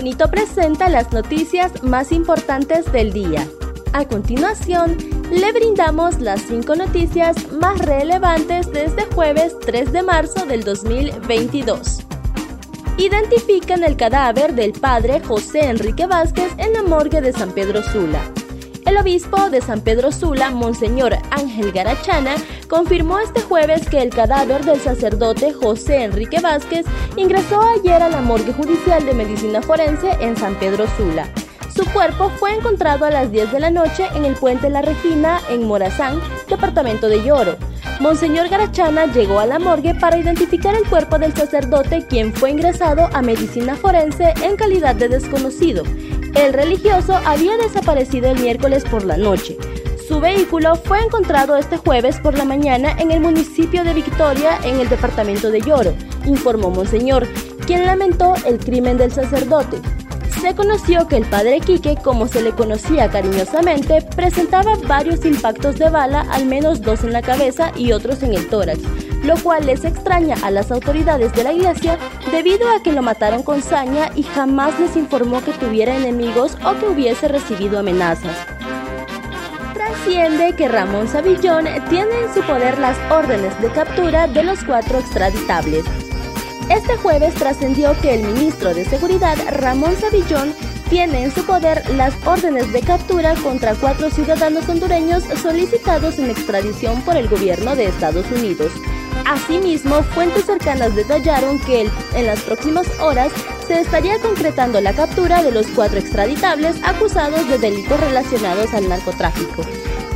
Junito presenta las noticias más importantes del día. A continuación, le brindamos las cinco noticias más relevantes de este jueves 3 de marzo del 2022. Identifican el cadáver del padre José Enrique Vázquez en la morgue de San Pedro Sula. El obispo de San Pedro Sula, Monseñor Ángel Garachana, confirmó este jueves que el cadáver del sacerdote José Enrique Vázquez ingresó ayer a la morgue judicial de medicina forense en San Pedro Sula. Su cuerpo fue encontrado a las 10 de la noche en el puente La Regina, en Morazán, departamento de Lloro. Monseñor Garachana llegó a la morgue para identificar el cuerpo del sacerdote quien fue ingresado a medicina forense en calidad de desconocido. El religioso había desaparecido el miércoles por la noche. Su vehículo fue encontrado este jueves por la mañana en el municipio de Victoria, en el departamento de Lloro, informó Monseñor, quien lamentó el crimen del sacerdote. Se conoció que el padre Quique, como se le conocía cariñosamente, presentaba varios impactos de bala, al menos dos en la cabeza y otros en el tórax, lo cual les extraña a las autoridades de la iglesia debido a que lo mataron con saña y jamás les informó que tuviera enemigos o que hubiese recibido amenazas. Trasciende que Ramón Savillón tiene en su poder las órdenes de captura de los cuatro extraditables. Este jueves trascendió que el ministro de Seguridad, Ramón Savillón, tiene en su poder las órdenes de captura contra cuatro ciudadanos hondureños solicitados en extradición por el gobierno de Estados Unidos. Asimismo, fuentes cercanas detallaron que en las próximas horas se estaría concretando la captura de los cuatro extraditables acusados de delitos relacionados al narcotráfico.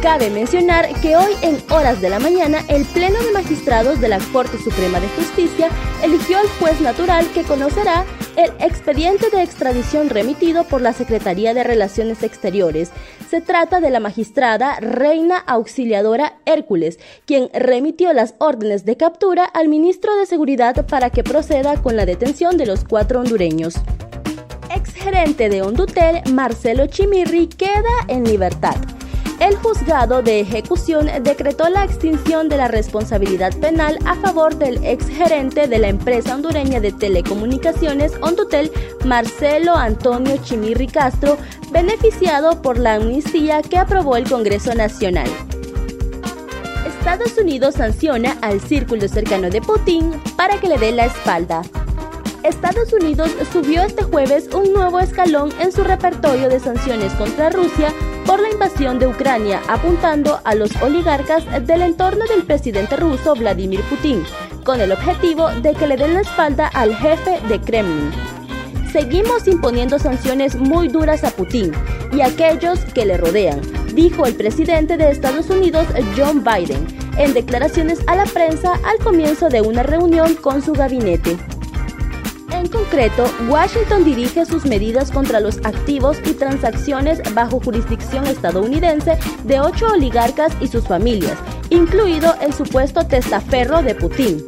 Cabe mencionar que hoy en horas de la mañana el Pleno de Magistrados de la Corte Suprema de Justicia eligió al juez natural que conocerá el expediente de extradición remitido por la Secretaría de Relaciones Exteriores. Se trata de la magistrada Reina Auxiliadora Hércules, quien remitió las órdenes de captura al ministro de Seguridad para que proceda con la detención de los cuatro hondureños. Exgerente de Hondutel, Marcelo Chimirri, queda en libertad. El juzgado de ejecución decretó la extinción de la responsabilidad penal a favor del exgerente de la empresa hondureña de telecomunicaciones Hondutel, Marcelo Antonio Chimirri Castro, beneficiado por la amnistía que aprobó el Congreso Nacional. Estados Unidos sanciona al círculo cercano de Putin para que le dé la espalda. Estados Unidos subió este jueves un nuevo escalón en su repertorio de sanciones contra Rusia por la invasión de Ucrania, apuntando a los oligarcas del entorno del presidente ruso Vladimir Putin, con el objetivo de que le den la espalda al jefe de Kremlin. Seguimos imponiendo sanciones muy duras a Putin y a aquellos que le rodean, dijo el presidente de Estados Unidos John Biden en declaraciones a la prensa al comienzo de una reunión con su gabinete. En concreto, Washington dirige sus medidas contra los activos y transacciones bajo jurisdicción estadounidense de ocho oligarcas y sus familias, incluido el supuesto testaferro de Putin,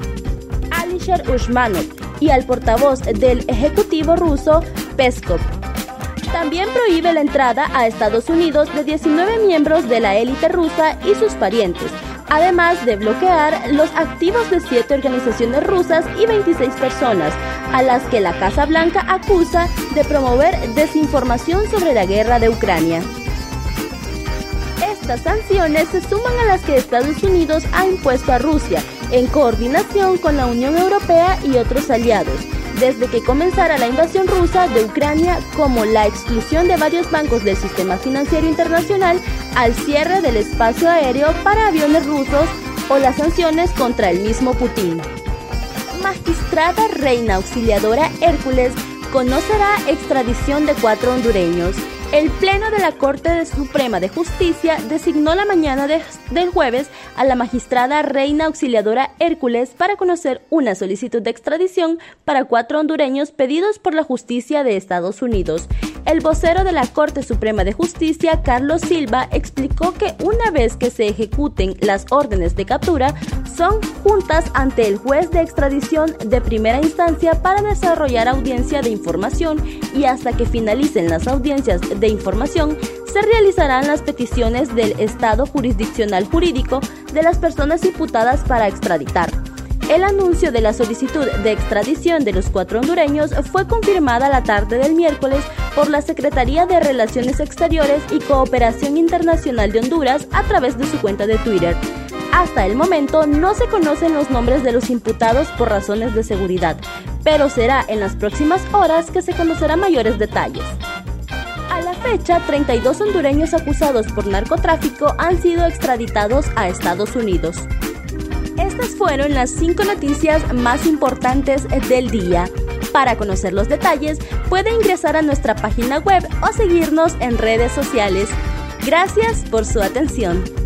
Alisher Ushmanov, y al portavoz del Ejecutivo ruso, Peskov. También prohíbe la entrada a Estados Unidos de 19 miembros de la élite rusa y sus parientes, además de bloquear los activos de siete organizaciones rusas y 26 personas, a las que la Casa Blanca acusa de promover desinformación sobre la guerra de Ucrania. Estas sanciones se suman a las que Estados Unidos ha impuesto a Rusia, en coordinación con la Unión Europea y otros aliados, desde que comenzara la invasión rusa de Ucrania, como la exclusión de varios bancos del sistema financiero internacional al cierre del espacio aéreo para aviones rusos o las sanciones contra el mismo Putin. Magistrada Reina Auxiliadora Hércules conocerá extradición de cuatro hondureños. El Pleno de la Corte Suprema de Justicia designó la mañana del jueves a la magistrada Reina Auxiliadora Hércules para conocer una solicitud de extradición para cuatro hondureños pedidos por la justicia de Estados Unidos. El vocero de la Corte Suprema de Justicia, Carlos Silva, explicó que una vez que se ejecuten las órdenes de captura, son juntas ante el juez de extradición de primera instancia para desarrollar audiencia de información y hasta que finalicen las audiencias de información, se realizarán las peticiones del Estado jurisdiccional jurídico de las personas imputadas para extraditar. El anuncio de la solicitud de extradición de los cuatro hondureños fue confirmada la tarde del miércoles por la Secretaría de Relaciones Exteriores y Cooperación Internacional de Honduras a través de su cuenta de Twitter. Hasta el momento no se conocen los nombres de los imputados por razones de seguridad, pero será en las próximas horas que se conocerán mayores detalles. A la fecha, 32 hondureños acusados por narcotráfico han sido extraditados a Estados Unidos. Estas fueron las cinco noticias más importantes del día. Para conocer los detalles, puede ingresar a nuestra página web o seguirnos en redes sociales. Gracias por su atención.